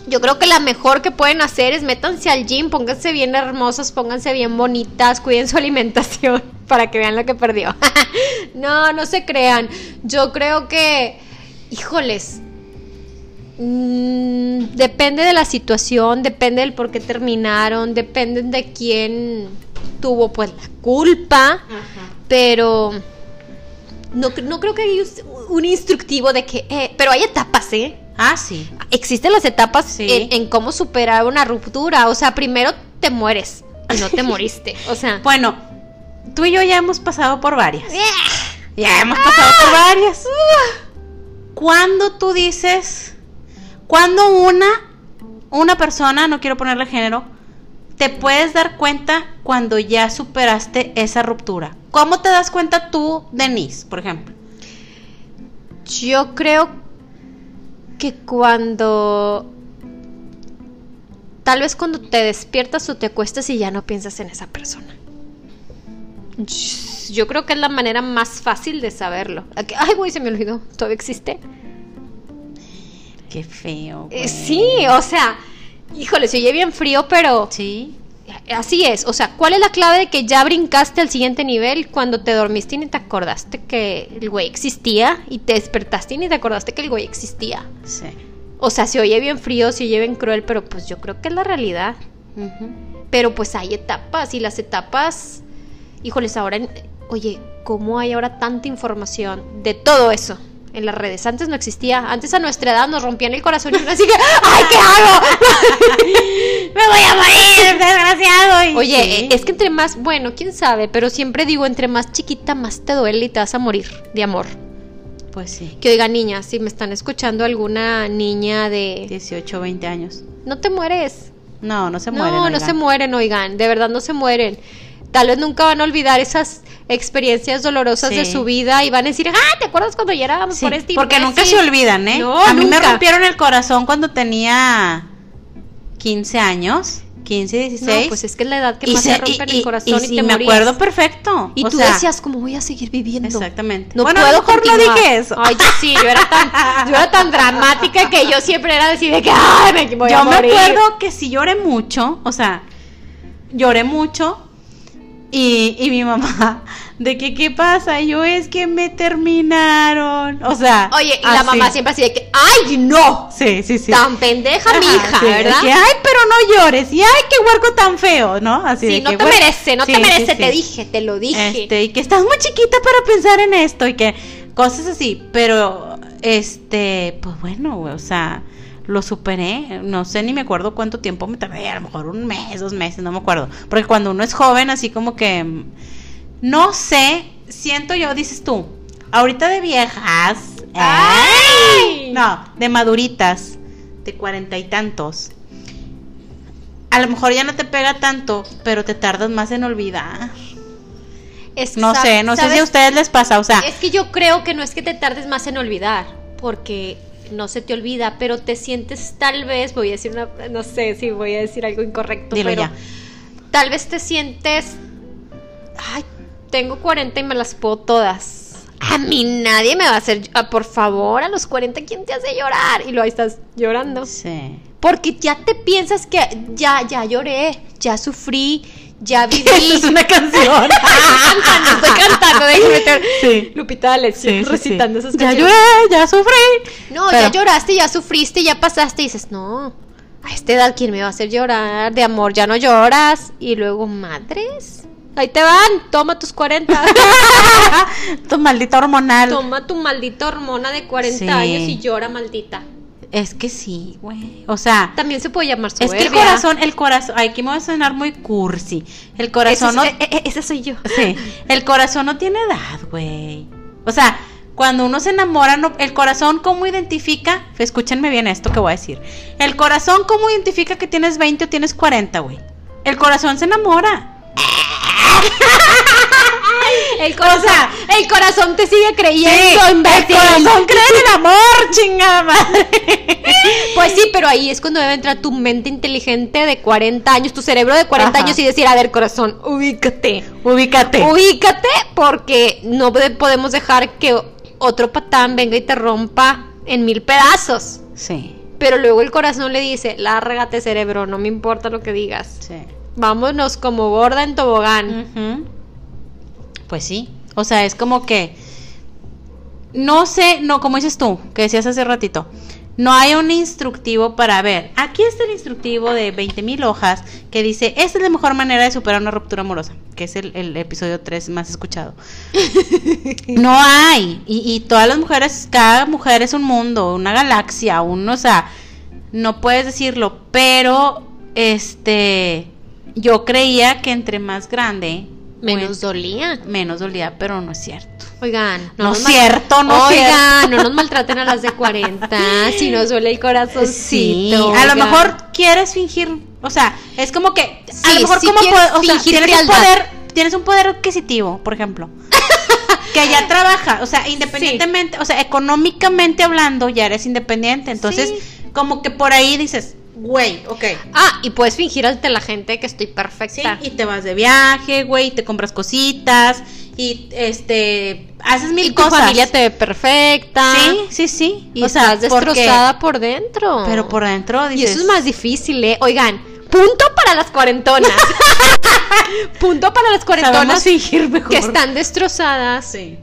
Yo creo que la mejor que pueden hacer es métanse al gym, pónganse bien hermosas, pónganse bien bonitas, cuiden su alimentación para que vean lo que perdió. no, no se crean. Yo creo que, híjoles, mm, depende de la situación, depende del por qué terminaron, depende de quién tuvo pues la culpa, pero no, no creo que hay un instructivo de que, eh, pero hay etapas, ¿eh? Ah, sí. Existen las etapas Sí. en, en cómo superar una ruptura. O sea, primero te mueres y no te moriste. O sea, Bueno, tú y yo ya hemos pasado por varias. Ya hemos pasado por varias. Cuando tú dices, cuando una, una persona, no quiero ponerle género, te puedes dar cuenta cuando ya superaste esa ruptura. ¿Cómo te das cuenta tú, Denise, por ejemplo? Yo creo que cuando tal vez cuando te despiertas o te acuestas y ya no piensas en esa persona. Yo creo que es la manera más fácil de saberlo. Ay, güey, se me olvidó. ¿Todavía existe? Qué feo. Eh, güey. sí, o sea, híjole, se oye bien frío, pero Sí. Así es, o sea, ¿cuál es la clave de que ya brincaste al siguiente nivel cuando te dormiste y ni te acordaste que el güey existía y te despertaste y ni te acordaste que el güey existía? Sí. O sea, se oye bien frío, se oye bien cruel, pero pues yo creo que es la realidad. Pero pues hay etapas y las etapas, híjoles, ahora, oye, ¿cómo hay ahora tanta información de todo eso? En las redes, antes no existía, antes a nuestra edad nos rompían el corazón y uno así que, ¡ay, qué hago! Me voy a morir, desgraciado. Oye, eh, es que entre más, bueno, quién sabe, pero siempre digo, entre más chiquita, más te duele y te vas a morir de amor. Pues sí. Que oiga, niña, si me están escuchando alguna niña de... 18, 20 años. No te mueres. No, no se mueren. no, no se mueren, oigan, de verdad no se mueren. Tal vez nunca van a olvidar esas experiencias dolorosas de su vida y van a decir, ah, ¿te acuerdas cuando ya éramos Sí, por este porque nunca imbécil?" se olvidan, ¿eh? No, a mí me nunca. rompieron el corazón cuando tenía 15 años, 15, 16. No, pues es que es la edad que y más se- te rompen y- el corazón y, y sí, te me morías. acuerdo perfecto. Y o tú sea, decías, ¿cómo voy a seguir viviendo? Exactamente. No bueno, puedo mejor no dije eso. Ay, yo sí, yo era tan, yo era tan dramática que yo siempre era decir de que ay, me voy a yo me morir. acuerdo que sí lloré mucho, o sea, lloré mucho. Y, y mi mamá, de que qué pasa, Y yo es que me terminaron. O sea, Oye, y la mamá siempre así de que, ay, no, Sí, sí, sí. tan pendeja mi hija, sí, ¿verdad? que, ay, pero no llores. Y ay, qué huerco tan feo, ¿no? Así sí, de no que, te bueno, merece, no sí, te merece, te dije, te lo dije. Este, y que estás muy chiquita para pensar en esto y que cosas así, pero este, pues bueno, o sea, lo superé, no sé ni me acuerdo cuánto tiempo me tardé, a lo mejor un mes, dos meses, no me acuerdo, porque cuando uno es joven así como que mm, no sé, siento yo, dices tú, ahorita de viejas, ¡Ay! no, de maduritas, de cuarenta y tantos. A lo mejor ya no te pega tanto, pero te tardas más en olvidar. Es que No sé, no sé si a ustedes les pasa, o sea, Es que yo creo que no es que te tardes más en olvidar, porque no se te olvida, pero te sientes tal vez, voy a decir una, no sé si voy a decir algo incorrecto, Dilo pero ya. tal vez te sientes, ay, tengo 40 y me las puedo todas. A mí nadie me va a hacer, ah, por favor, a los 40, ¿quién te hace llorar? Y luego ahí estás llorando. sí. Porque ya te piensas que ya, ya lloré, ya sufrí, ya viví. Esa es una canción. estoy cantando, estoy cantando. Sí. Lupita D'Alessio Sí, recitando sí. esas Ya canciones. lloré, ya sufrí. No, Pero- ya lloraste, ya sufriste, ya pasaste y dices, no, a esta edad, ¿quién me va a hacer llorar? De amor ya no lloras. Y luego, madres, ahí te van, toma tus 40. tu maldita hormonal. toma tu maldita hormona de 40 Sí. años y llora, maldita. Es que sí, güey. O sea, También se puede llamar es soberbia. que el corazón, el corazón, ay, aquí me voy a sonar muy cursi. El corazón no, es- eh, eh, esa soy yo. sí, el corazón no tiene edad, güey. O sea, cuando uno se enamora, no- el corazón, ¿cómo identifica? Escúchenme bien esto que voy a decir. El corazón, ¿cómo identifica que tienes 20 o tienes 40, güey? El corazón se enamora. El corazón, sea, el corazón te sigue creyendo, el imbécil. corazón cree en el amor, chingada madre. Pues sí, pero ahí es cuando debe entrar tu mente inteligente de 40 años, tu cerebro de 40 Ajá. años y decir, a ver, corazón, ubícate. Ubícate. Ubícate porque no de- podemos dejar que otro patán venga y te rompa en mil pedazos. Sí, Pero luego el corazón le dice, lárgate cerebro, no me importa lo que digas. sí. Vámonos como gorda en tobogán. Pues sí. O sea, es como que. No sé, no, como dices tú, que decías hace ratito. No hay un instructivo para ver. Aquí está el instructivo de 20 mil hojas que dice: Esta es la mejor manera de superar una ruptura amorosa. Que es el, el episodio 3 más escuchado. no hay. Y, y todas las mujeres, cada mujer es un mundo, una galaxia, un, o sea, no puedes decirlo. Pero, este. Yo creía que entre más grande. Menos pues, dolía. menos dolía, pero no es cierto. Oigan, No es cierto, no es Oigan, no nos maltraten a las de 40, si nos duele el corazón. Sí, a lo mejor quieres fingir, o sea, es como que a Sí, lo mejor sí como quieres po- o sea, fingir tienes un poder, tienes un poder adquisitivo, por ejemplo. que ya trabaja, o sea, independientemente, o sea, económicamente hablando, ya eres independiente, entonces como que por ahí dices, güey, ok. Ah, y puedes fingir ante la gente que estoy Sí, perfecta. y te vas de viaje, güey, y te compras cositas y este haces mil Y tu cosas. familia te ve perfecta. Sí, sí, sí. Y o sea, estás porque- destrozada por dentro. pero por dentro Y dices eso es más difícil, ¿eh? Oigan, punto para las cuarentonas. punto para las Sabemos cuarentonas fingir mejor. que están destrozadas Sí.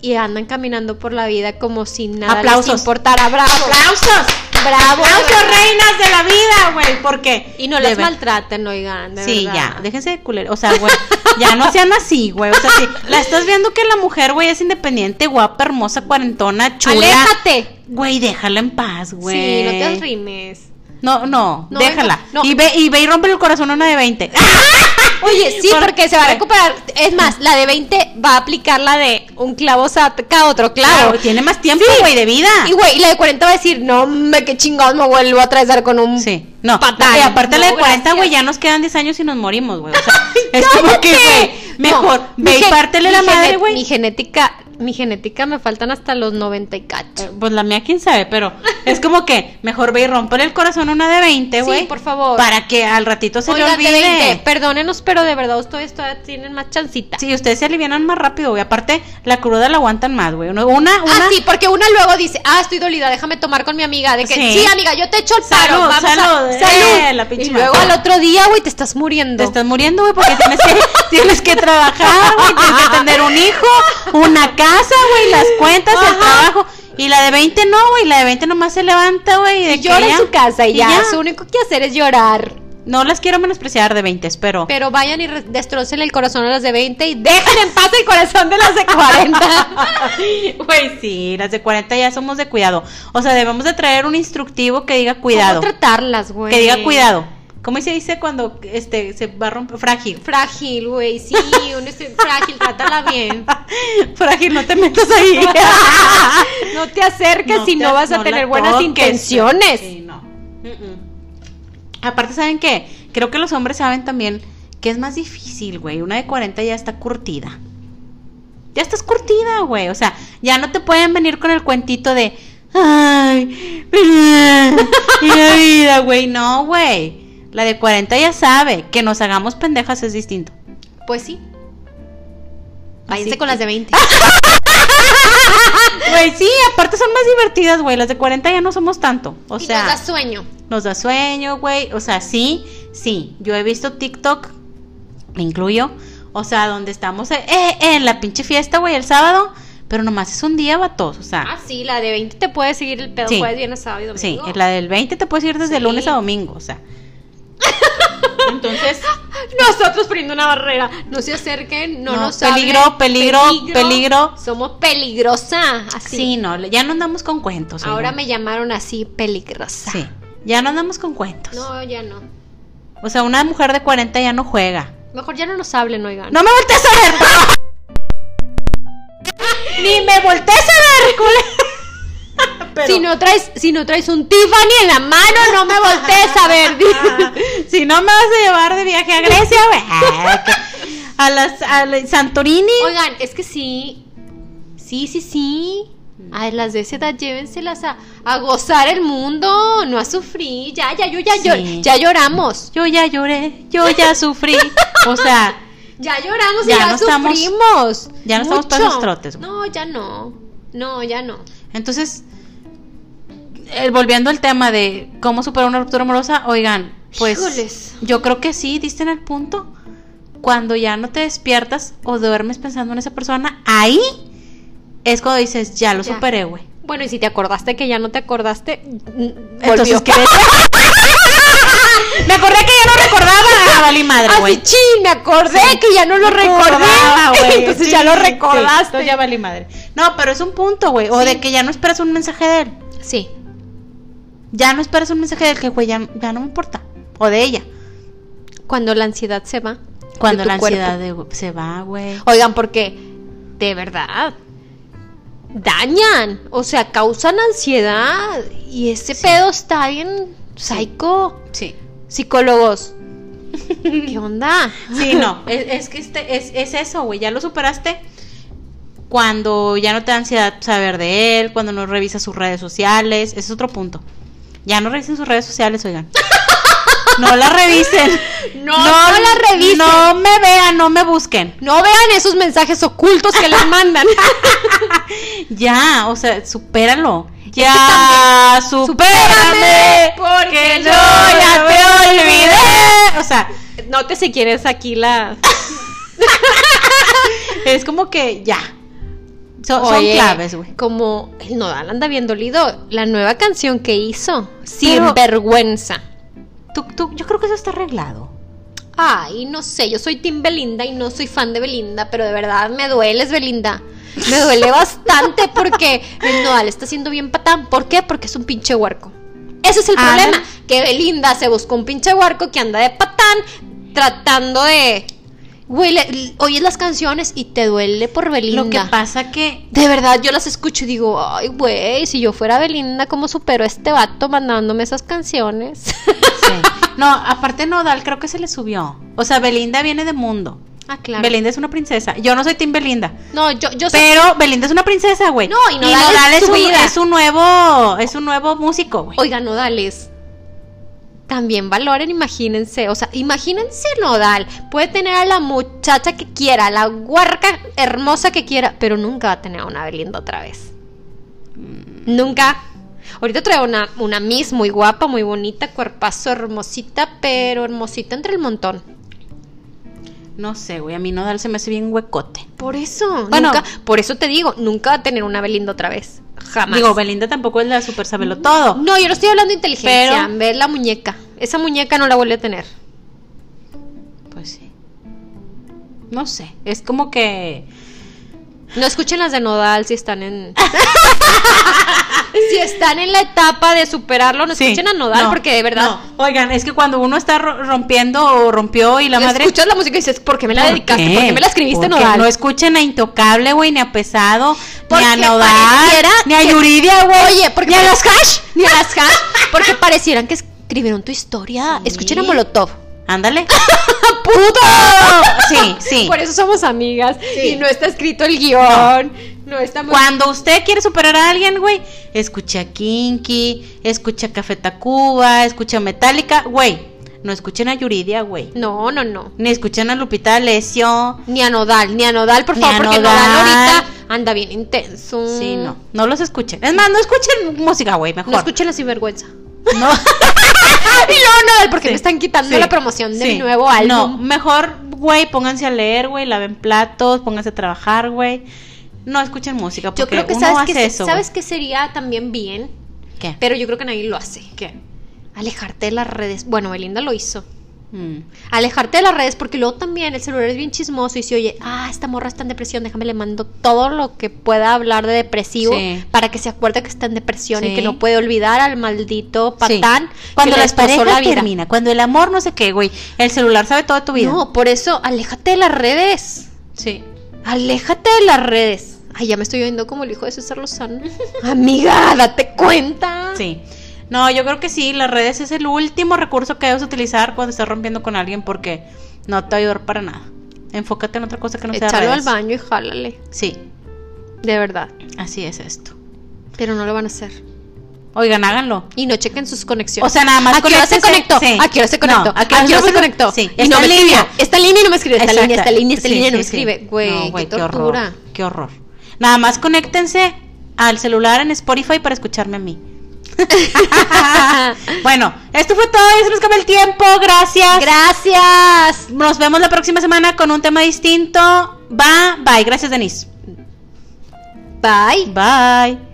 Y andan caminando por la vida como si nada Aplausos. les importara. ¡Bravo! ¡Aplausos! ¡Bravo! ¡Aplausos, reinas de la vida, güey! Porque. Y no Debe- maltraten, oigan. de Sí, verdad. ya, déjense de culero. O sea, güey, ya no sean así, güey. O sea, si la estás viendo que la mujer, güey, es independiente, guapa, hermosa, cuarentona, chula. ¡Aléjate! Güey, déjala en paz, güey. Sí, no te arrimes. No, no, No, déjala. no. Y, ve, y ve y rompe el corazón a una de 20. Oye, sí, Por- porque se va a recuperar. Es más, la de 20 va a aplicar la de un clavo saca otro clavo. Claro, tiene más tiempo, Sí. güey, de vida. Y güey, y la de 40 va a decir, no, me qué chingón me vuelvo a atravesar con un Sí, no. Y aparte la de No, 40, güey, ya nos quedan 10 años y nos morimos, güey. O sea, es como que, güey, mejor, No, ve y pártele la madre, gene- Mi güey. genética, mi genética me faltan hasta los 90 y cacho. Eh, Pues la mía, quién sabe, pero es como que mejor ve y romper el corazón una de 20, Sí, güey. por favor. Para que al ratito se le de olvide. 20, perdónenos, pero de verdad ustedes todavía tienen más chancita. Sí, ustedes se alivianan más rápido, güey. Aparte, la cruda la aguantan más, güey. Una, una, Ah, sí, porque una luego dice, ah, estoy dolida, déjame tomar con mi amiga. De que, Sí. sí, amiga, yo te echo el paro. Salud, vamos a- salud, eh, salud. la pinche y luego al otro día, güey, te estás muriendo. Te estás muriendo, güey, porque tienes que, tienes que trabajar, güey, tienes que tener un hijo, una casa, güey, las cuentas, el trabajo. Y la de 20 no, güey, la de 20 nomás se levanta, güey. Y llora en su casa y, ya, su único que hacer es llorar. No las quiero menospreciar de 20, espero. Pero vayan y destrocen el corazón a las de 20 y dejen en paz el corazón de las de 40. Güey, sí, las de 40 ya somos de cuidado. O sea, debemos de traer un instructivo que diga cuidado. ¿Cómo tratarlas, güey? Que diga cuidado. ¿Cómo se dice cuando este se va a romper? Frágil. Frágil, güey, sí, un este- frágil, trátala bien. Frágil, no te metas ahí. No te acerques si te- no vas a no tener buenas toques. intenciones. Sí, no. Aparte, ¿saben qué? Creo que los hombres saben también que es más difícil, güey. Una de 40 ya está curtida. Ya estás curtida, güey. O sea, ya no te pueden venir con el cuentito de. Ay, y la vida, güey. No, güey. La de 40 ya sabe que nos hagamos pendejas es distinto. Pues sí. Váyanse Así con que- las de 20. Güey, sí, aparte son más divertidas, güey. Las de 40 ya no somos tanto. O y sea. nos da sueño. Nos da sueño, güey. O sea, sí, sí. Yo he visto TikTok, me incluyo. O sea, donde estamos eh, eh, en la pinche fiesta, güey, el sábado. Pero nomás es un día, vatos. O sea, Ah, sí, la de 20 te puede seguir el pedo Sí. jueves, viernes, sábado y domingo. sí, la del 20 te puedes ir desde Sí. lunes a domingo. O sea. Entonces, Nosotros poniendo una barrera. No se acerquen, no, No, nos peligro, hablen. peligro, peligro. Somos peligrosa. Así. sí, no, ya no andamos con cuentos. Ahora oigan. me llamaron así peligrosa. Sí, ya no andamos con cuentos. No, ya no. O sea, una mujer de 40 ya no juega. Mejor ya no nos hablen, oigan. No me voltees a ver. Ni me voltees a ver, culera. Pero- Si no traes, si no traes un Tiffany en la mano, no me voltees a ver. si no me vas a llevar de viaje a Grecia, güey. A las a la- Santorini. Oigan, es que sí. Sí, sí, sí. A las de esa edad llévenselas a, a gozar el mundo, no a sufrir. Ya, ya, yo ya, Sí. llor- ya lloramos. Yo ya lloré, yo ya sufrí. O sea, Ya lloramos y Ya ya no estamos- sufrimos. ya no estamos para esos trotes, güey. No, ya no. No, ya no. entonces, eh, volviendo al tema de cómo superar una ruptura amorosa, oigan, pues Híjoles. yo creo que sí, diste en el punto. Cuando ya no te despiertas o duermes pensando en esa persona, ahí es cuando dices, ya lo Ya. superé, güey. Bueno, y si te acordaste que ya no te acordaste, Entonces, volvió. ¿qué Me acordé que ya no recordaba. Ah, valí madre, Así, güey. chin, me acordé que ya no lo recordé. Recordaba, güey. Entonces Sí, ya lo sí, recordaste. entonces ya valí madre. No, pero es un punto, güey. O Sí. de que ya no esperas un mensaje de él. Sí. Ya no esperas un mensaje de él que, güey, ya, ya no me importa. O de ella. Cuando la ansiedad se va. Cuando la ansiedad de- se va, güey. Oigan, porque de verdad dañan, o sea, causan ansiedad y ese pedo está bien psycho. Sí. Psicólogos, ¿qué onda? Sí, no. Es, es que este, es, es eso, güey. Ya lo superaste. Cuando ya no te da ansiedad saber de él, cuando no revisas sus redes sociales, ese es otro punto. Ya no revisen sus redes sociales, oigan. No la revisen. No, no la revisen. No me vean, no me busquen. No vean esos mensajes ocultos que les mandan. Ya, o sea, supéralo. Ya, también- supérame, Supérame, porque yo ya te olvidé. O sea, Nótese quién es aquí la. es como que ya. Son, claves, güey. Como el Nodal anda bien dolido. La nueva canción que hizo, Pero- Sin Vergüenza. Tú, tú, yo creo que eso está arreglado. Ay, no sé, yo soy Team Belinda y no soy fan de Belinda, pero de verdad me dueles, Belinda. Me duele bastante porque el Nodal está siendo bien patán. ¿Por qué? Porque es un pinche huerco. Ese es el Ah, problema, que Belinda se buscó un pinche huerco que anda de patán tratando de... Güey, le- oyes las canciones y te duele por Belinda. Lo que pasa que De verdad, yo las escucho y digo, ay, güey, si yo fuera Belinda, ¿cómo supero a este vato mandándome esas canciones? Sí. No, aparte Nodal creo que se le subió. O sea, Belinda viene de mundo. ah, claro. Belinda es una princesa. Yo no soy Team Belinda. No, yo, yo sé- Pero Belinda es una princesa, güey. No, y Nodal es es, su un, es un nuevo, es un nuevo músico, güey. Oiga, Nodales. También valoren, imagínense. O sea, imagínense Nodal. Puede tener a la muchacha que quiera, a la huarca hermosa que quiera, pero nunca va a tener a una Belinda otra vez. Nunca. Ahorita trae una, una Miss muy guapa, muy bonita, cuerpazo hermosita, pero hermosita entre el montón. No sé, güey. A mí Nodal se me hace bien huecote. Por eso, Bueno. nunca, por eso te digo, nunca va a tener una Belinda otra vez. Jamás. Digo, Belinda tampoco es la super sabelo todo. no, yo no estoy hablando de inteligencia. Pero- Ver la muñeca. Esa muñeca no la vuelve a tener. Pues sí. No sé. Es como que. No escuchen las de Nodal si están en. si están en la etapa de superarlo, no Sí. escuchen a Nodal No, porque de verdad. no. Oigan, es que cuando uno está ro- rompiendo o rompió y la madre. Escuchas la música y dices, ¿por qué me la ¿Por dedicaste? qué? ¿Por qué me la escribiste, Nodal? No escuchen a Intocable, güey, ni a Pesado, Porque ni a Nodal, ni a Yuridia, güey. Oye, porque ni a las hash. Ni a las hash. Porque parecieran que escribieron tu historia. Sí. Escuchen a Molotov. Ándale. ¡Puto! Sí, sí. Por eso somos amigas. Sí. Y no está escrito el guion. No, estamos. Cuando usted quiere superar a alguien, güey, escucha Kinky, escucha Café Tacuba, escucha Metallica, güey. No escuchen a Yuridia, güey. No, no, no. Ni escuchen a Lupita D'Alessio. Ni a Nodal, ni a Nodal, por Ni favor, a porque Nodal. Nodal ahorita anda bien intenso. Sí, no. No los escuchen. Es más, no escuchen música, güey, mejor. No escuchen la sinvergüenza. No. y luego Nodal, porque Sí, me están quitando sí, la promoción de sí. mi nuevo álbum. No, mejor, güey, pónganse a leer, güey, laven platos, pónganse a trabajar, güey. No escuchen música, porque Yo creo que uno sabes hace que eso. sabes que sería también bien, pero yo creo que nadie lo hace. ¿Qué? Alejarte de las redes. Bueno, Belinda lo hizo. Mm. Alejarte de las redes porque luego también el celular es bien chismoso y si oye, ah, esta morra está en depresión, déjame le mando todo lo que pueda hablar de depresivo Sí. para que se acuerde que está en depresión y que no puede olvidar al maldito Sí. patán Cuando que las parejas la termina, cuando el amor no sé qué, güey. El celular sabe toda tu vida. No, por eso aléjate de las redes. Sí. Aléjate de las redes. Ay, ya me estoy oyendo como el hijo de César Lozano. Amiga, date cuenta. Sí. No, yo creo que sí, las redes es el último recurso que debes utilizar cuando estás rompiendo con alguien porque no te va a ayudar para nada. Enfócate en otra cosa que no sea Échalo al redes. baño y jálale. Sí, De verdad. así es esto. Pero no lo van a hacer. Oigan, háganlo. Y no chequen sus conexiones. O sea, nada más ¿A qué hora se conectó? sí. ¿A qué hora se conectó? No, ¿A qué hora se conectó? Sí, Y no me línea. Esta línea y no me escribe. Esta línea, esta línea, esta Sí, línea no me escribe. Güey, No, qué qué horror. Qué horror. Nada más conéctense al celular en Spotify para escucharme a mí. bueno, esto fue todo. Ya se nos el tiempo. Gracias. Gracias. Nos vemos la próxima semana con un tema distinto. Bye, bye. Gracias, Denise. Bye. Bye.